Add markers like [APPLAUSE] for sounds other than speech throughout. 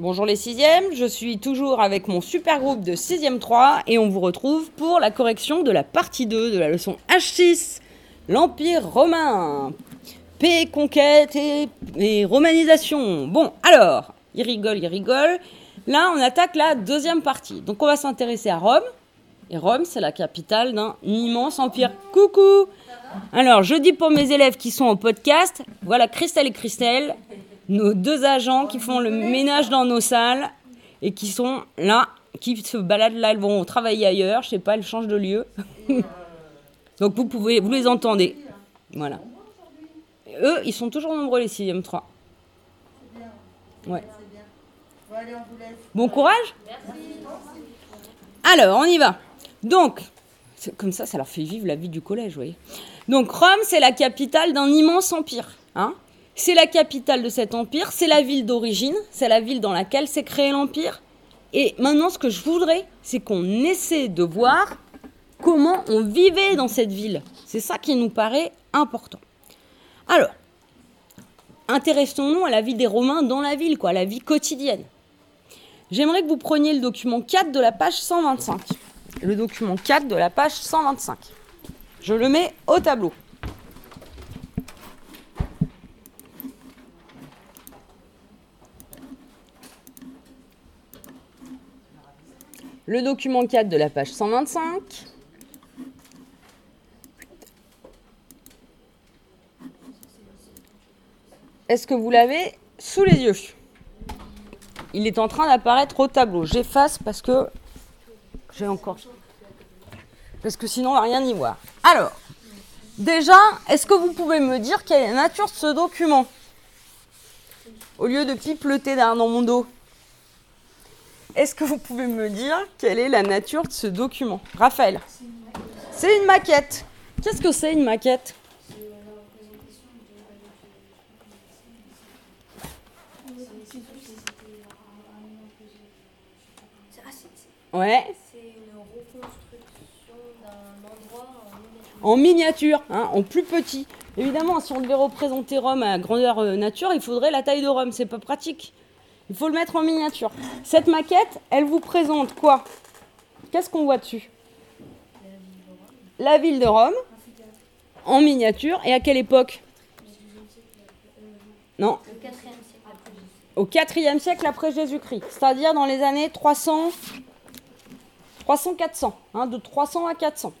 Bonjour les sixièmes, je suis toujours avec mon super groupe de 6e 3 et on vous retrouve pour la correction de la partie 2 de la leçon H6, l'Empire romain. Paix, conquête et, et romanisation. Bon, alors, il rigole, il rigole. Là, on attaque la deuxième partie. Donc on va s'intéresser à Rome. Et Rome, c'est la capitale d'un immense empire. Coucou Alors, je dis pour mes élèves qui sont en podcast, voilà Christelle et Christelle, nos deux agents qui font le ménage dans nos salles et qui sont là, qui se baladent là, elles vont travailler ailleurs, je sais pas, elles changent de lieu. [LAUGHS] Donc vous pouvez, vous les entendez. Voilà. Eux, ils sont toujours nombreux les 6e 3. Ouais. Bon courage Alors, on y va. Donc, comme ça, ça leur fait vivre la vie du collège, vous voyez. Donc, Rome, c'est la capitale d'un immense empire. Hein c'est la capitale de cet empire, c'est la ville d'origine, c'est la ville dans laquelle s'est créé l'empire. Et maintenant, ce que je voudrais, c'est qu'on essaie de voir comment on vivait dans cette ville. C'est ça qui nous paraît important. Alors, intéressons-nous à la vie des Romains dans la ville, quoi, la vie quotidienne. J'aimerais que vous preniez le document 4 de la page 125. Le document 4 de la page 125. Je le mets au tableau. Le document 4 de la page 125. Est-ce que vous l'avez sous les yeux? Il est en train d'apparaître au tableau. J'efface parce que j'ai encore. Parce que sinon, on va rien y voir. Alors, déjà, est-ce que vous pouvez me dire quelle est la nature de ce document? Au lieu de pipeleter dans mon dos. Est-ce que vous pouvez me dire quelle est la nature de ce document? Raphaël C'est une maquette. Qu'est-ce que c'est une maquette? Ouais. C'est une reconstruction d'un endroit en miniature, hein, en plus petit. Évidemment, si on devait représenter Rome à grandeur euh, nature, il faudrait la taille de Rome. C'est pas pratique. Il faut le mettre en miniature. Cette maquette, elle vous présente quoi? Qu'est-ce qu'on voit dessus? La ville de Rome, en miniature. Et à quelle époque? Non Le 4 siècle après Jésus. Au 4e siècle après Jésus-Christ. C'est-à-dire dans les années 300, 300-400. Hein, de 300 à 400.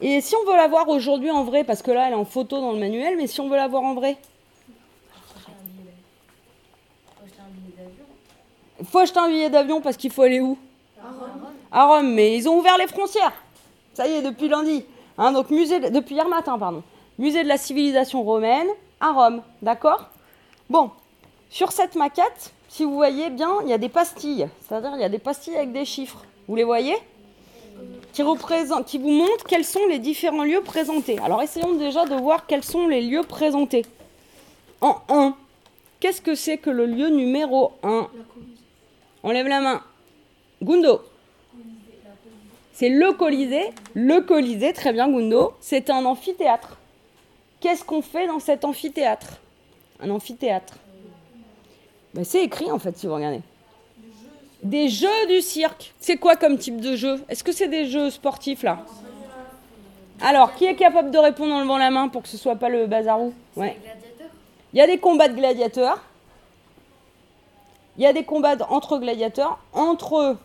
Et si on veut la voir aujourd'hui en vrai, parce que là elle est en photo dans le manuel, mais si on veut la voir en vrai, Faut acheter un billet d'avion. il faut acheter un billet d'avion parce qu'il faut aller où? À Rome. à Rome, mais ils ont ouvert les frontières. Ça y est, depuis lundi. Hein, donc musée, de- depuis hier matin, pardon. Musée de la civilisation romaine à Rome, d'accord? Bon, sur cette maquette, si vous voyez bien, il y a des pastilles. C'est-à-dire, il y a des pastilles avec des chiffres. Vous les voyez? Qui, représentent, qui vous montrent quels sont les différents lieux présentés. Alors, essayons déjà de voir quels sont les lieux présentés. En 1, qu'est-ce que c'est que le lieu numéro 1 On lève la main. Gundo. C'est le Colisée. Le Colisée, très bien Gundo. C'est un amphithéâtre. Qu'est-ce qu'on fait dans cet amphithéâtre? Un amphithéâtre. Ben, c'est écrit en fait si vous regardez. Des jeux du cirque. C'est quoi comme type de jeu? Est-ce que c'est des jeux sportifs là? Alors, qui est capable de répondre en levant la main pour que ce soit pas le bazarou? Ouais. Il y a des combats de gladiateurs. Il y a des combats entre gladiateurs, entre,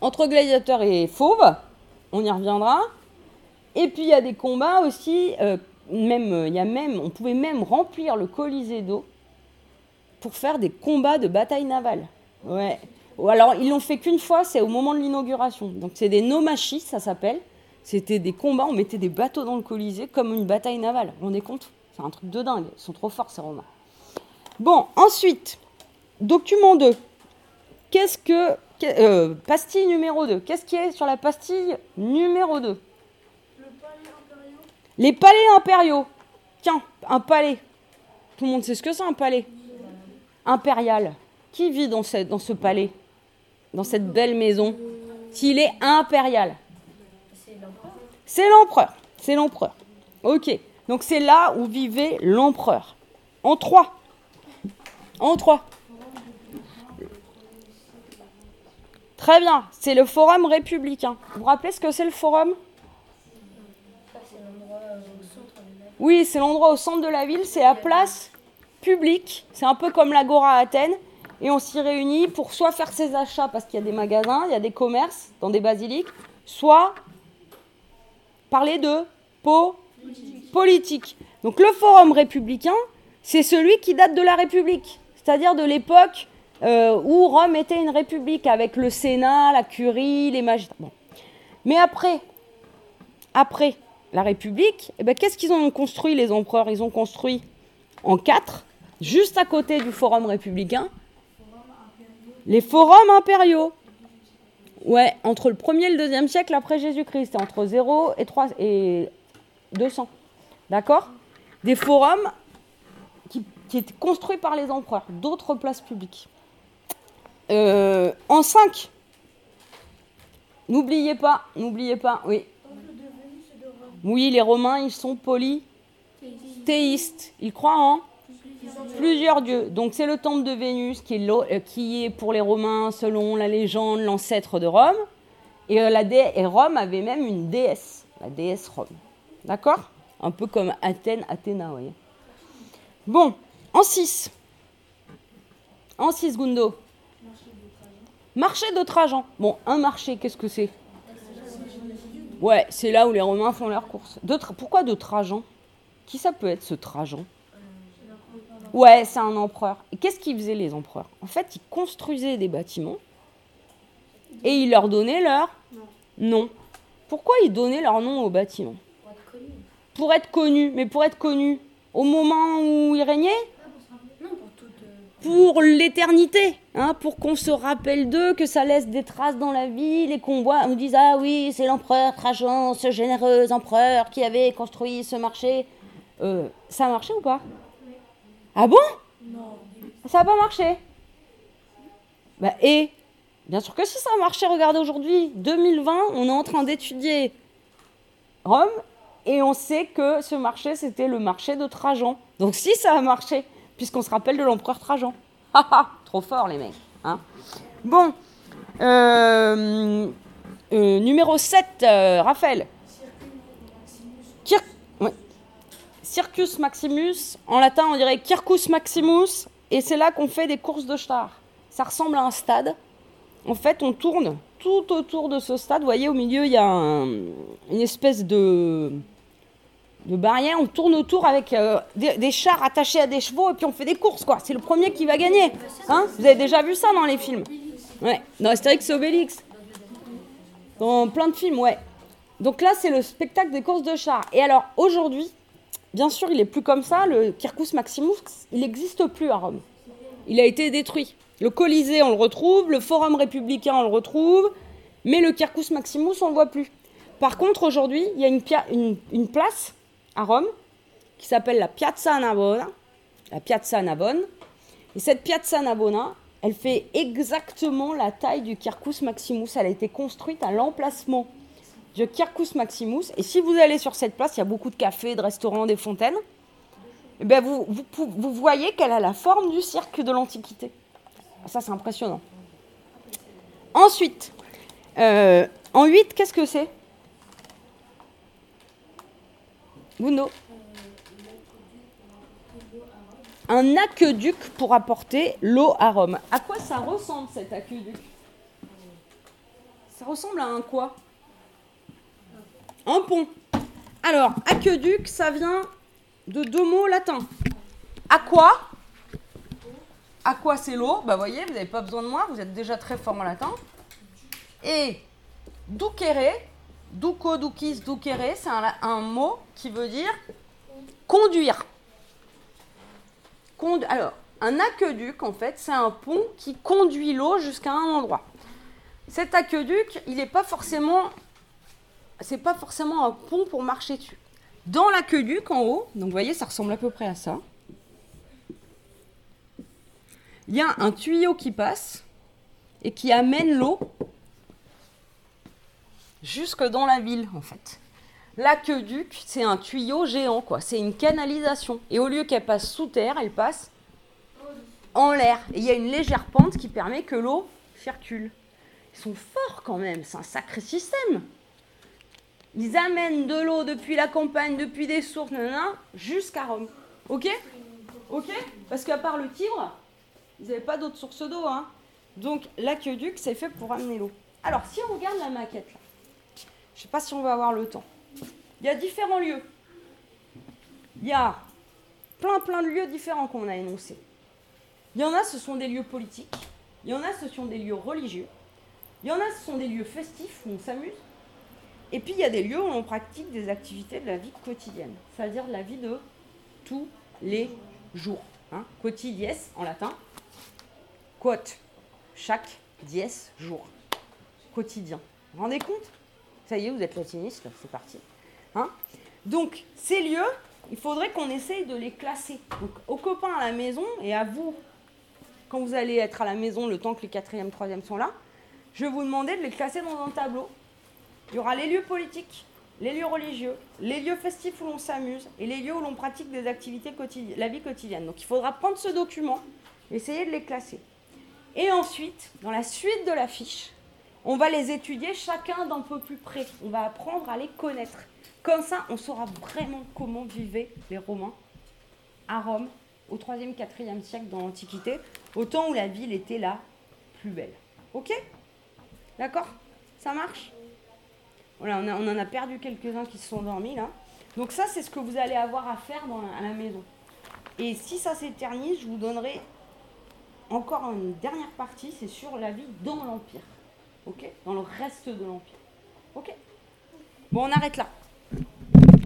entre gladiateurs et fauves. On y reviendra. Et puis il y a des combats aussi. euh, même, il y a même, on pouvait même remplir le Colisée d'eau pour faire des combats de bataille navale. Ouais. Ou alors ils l'ont fait qu'une fois, c'est au moment de l'inauguration. Donc c'est des nomachis, ça s'appelle. C'était des combats, on mettait des bateaux dans le Colisée comme une bataille navale. Vous rendez compte? C'est un truc de dingue. Ils sont trop forts, ces Romains. Bon, ensuite, document 2. Qu'est-ce que. euh, pastille numéro 2. Qu'est-ce qui est sur la pastille numéro 2 Les palais impériaux. Tiens, un palais. Tout le monde sait ce que c'est un palais Impérial. Qui vit dans, cette- dans ce palais? Dans cette belle maison? S'il est impérial C'est l'empereur. c'est l'empereur. C'est l'empereur. Ok. Donc c'est là où vivait l'empereur. En trois. En trois. Très bien, c'est le forum républicain. Vous vous rappelez ce que c'est le forum? Oui, c'est l'endroit au centre de la ville, c'est la place publique, c'est un peu comme l'Agora à Athènes, et on s'y réunit pour soit faire ses achats parce qu'il y a des magasins, il y a des commerces dans des basiliques, soit parler de po politique. Donc le forum républicain, c'est celui qui date de la République, c'est-à-dire de l'époque euh, où Rome était une république avec le Sénat, la curie, les magistrats. Mais après, après la République, eh ben, qu'est-ce qu'ils ont construit les empereurs? Ils ont construit en quatre, juste à côté du forum républicain, les forums impériaux. Ouais, entre le 1er et le 2e siècle après Jésus-Christ, entre 0 et, 3, et 200. D'accord? Des forums qui, étaient construits par les empereurs, d'autres places publiques. Euh, en 5, n'oubliez pas, n'oubliez pas, oui. Oui, les Romains, ils sont polythéistes. Ils croient en plusieurs dieux. Donc c'est le temple de Vénus qui est, l'o- euh, qui est pour les Romains, selon la légende, l'ancêtre de Rome. Et, euh, Rome avait même une déesse, la déesse Rome. D'accord? Un peu comme Athènes, Athéna, vous voyez. Bon, en 6. En 6, Gundo. Marché de Trajan. Bon, un marché, qu'est-ce que c'est? Ouais, c'est là où les Romains font leurs courses. Tra- Pourquoi de Trajan Qui ça peut être ce Trajan? Ouais, c'est un empereur. Et qu'est-ce qu'ils faisaient les empereurs? En fait, ils construisaient des bâtiments et ils leur donnaient leur nom. Pourquoi ils donnaient leur nom aux bâtiments pour être connu. Mais pour être connus au moment où ils régnaient Non, pour l'éternité, hein, pour qu'on se rappelle d'eux, que ça laisse des traces dans la ville et qu'on voit, on dise ah oui c'est l'empereur Trajan, ce généreux empereur qui avait construit ce marché. Euh, ça a marché ou pas? Ah bon? Ça n'a pas marché? Bah et? Bien sûr que si ça a marché, regardez aujourd'hui, 2020, on est en train d'étudier Rome et on sait que ce marché c'était le marché de Trajan. Donc si ça a marché, puisqu'on se rappelle de l'empereur Trajan. Trop fort les mecs. hein. bon, euh, euh, numéro 7, euh, Raphaël. Circus Maximus, en latin on dirait Circus Maximus, et c'est là qu'on fait des courses de chars. Ça ressemble à un stade. En fait, on tourne tout autour de ce stade. Vous voyez, au milieu, il y a un- une espèce de, de barrière. On tourne autour avec euh, des, chars attachés à des chevaux et puis on fait des courses, quoi. C'est le premier qui va gagner. Hein Vous avez déjà vu ça dans les films Ouais, dans Astérix et Obélix. Dans plein de films, ouais. Donc là, c'est le spectacle des courses de chars. Et alors, aujourd'hui, bien sûr, il est plus comme ça. Le Circus Maximus, il n'existe plus à Rome. Il a été détruit. Le Colisée, on le retrouve. Le Forum républicain, on le retrouve. Mais le Circus Maximus, on ne le voit plus. Par contre, aujourd'hui, il y a une place à Rome qui s'appelle la Piazza Navona. La Piazza Navone. Et cette Piazza Navona, elle fait exactement la taille du Circus Maximus. Elle a été construite à l'emplacement du Circus Maximus. Et si vous allez sur cette place, il y a beaucoup de cafés, de restaurants, des fontaines. Eh ben vous, vous, voyez qu'elle a la forme du cirque de l'Antiquité. Ça, c'est impressionnant. Ensuite, euh, en 8, qu'est-ce que c'est? Un aqueduc pour apporter l'eau à Rome. À quoi ça ressemble cet aqueduc? Ça ressemble à un quoi? Un pont. Alors, aqueduc, ça vient de deux mots latins. Aqua. Aqua, c'est l'eau? Bah, voyez, vous n'avez pas besoin de moi, vous êtes déjà très fort en latin. Et ducere, duco, ducis, ducere, c'est un, mot qui veut dire conduire. Condu- Alors, un aqueduc, en fait, c'est un pont qui conduit l'eau jusqu'à un endroit. Cet aqueduc, il n'est pas forcément, c'est pas forcément un pont pour marcher dessus. Dans l'aqueduc, en haut, donc vous voyez, ça ressemble à peu près à ça. Il y a un tuyau qui passe et qui amène l'eau jusque dans la ville, en fait. L'aqueduc, c'est un tuyau géant, quoi. C'est une canalisation. Et au lieu qu'elle passe sous terre, elle passe en l'air. Et il y a une légère pente qui permet que l'eau circule. Ils sont forts quand même, c'est un sacré système. Ils amènent de l'eau depuis la campagne, depuis des sources, jusqu'à Rome. Ok? Ok? Parce qu'à part le Tibre, ils n'avaient pas d'autres sources d'eau. Hein. Donc l'aqueduc, c'est fait pour amener l'eau. Alors si on regarde la maquette là, je ne sais pas si on va avoir le temps. Il y a différents lieux. Il y a plein plein de lieux différents qu'on a énoncés. Il y en a, ce sont des lieux politiques. Il y en a, ce sont des lieux religieux. Il y en a, ce sont des lieux festifs où on s'amuse. Et puis, il y a des lieux où on pratique des activités de la vie quotidienne, c'est-à-dire la vie de tous les jours. Hein. Quotidies en latin. Quote. Chaque dies jour. Quotidien. Vous vous rendez compte? Ça y est, vous êtes latiniste, c'est parti. Hein Donc, ces lieux, il faudrait qu'on essaye de les classer. Donc, aux copains à la maison et à vous, quand vous allez être à la maison le temps que les quatrièmes, troisièmes sont là, je vais vous demander de les classer dans un tableau. Il y aura les lieux politiques, les lieux religieux, les lieux festifs où l'on s'amuse et les lieux où l'on pratique des activités quotidiennes, la vie quotidienne. Donc il faudra prendre ce document, essayer de les classer. Et ensuite, dans la suite de la fiche, on va les étudier chacun d'un peu plus près. On va apprendre à les connaître. Comme ça, on saura vraiment comment vivaient les Romains à Rome au 3e, 4e siècle dans l'Antiquité, au temps où la ville était la plus belle. Ok? D'accord? Ça marche? Voilà, on, en a perdu quelques-uns qui se sont endormis là. Donc ça, c'est ce que vous allez avoir à faire à la maison. Et si ça s'éternise, je vous donnerai encore une dernière partie, c'est sur la vie dans l'Empire. Ok Dans le reste de l'Empire. Ok Bon, on arrête là.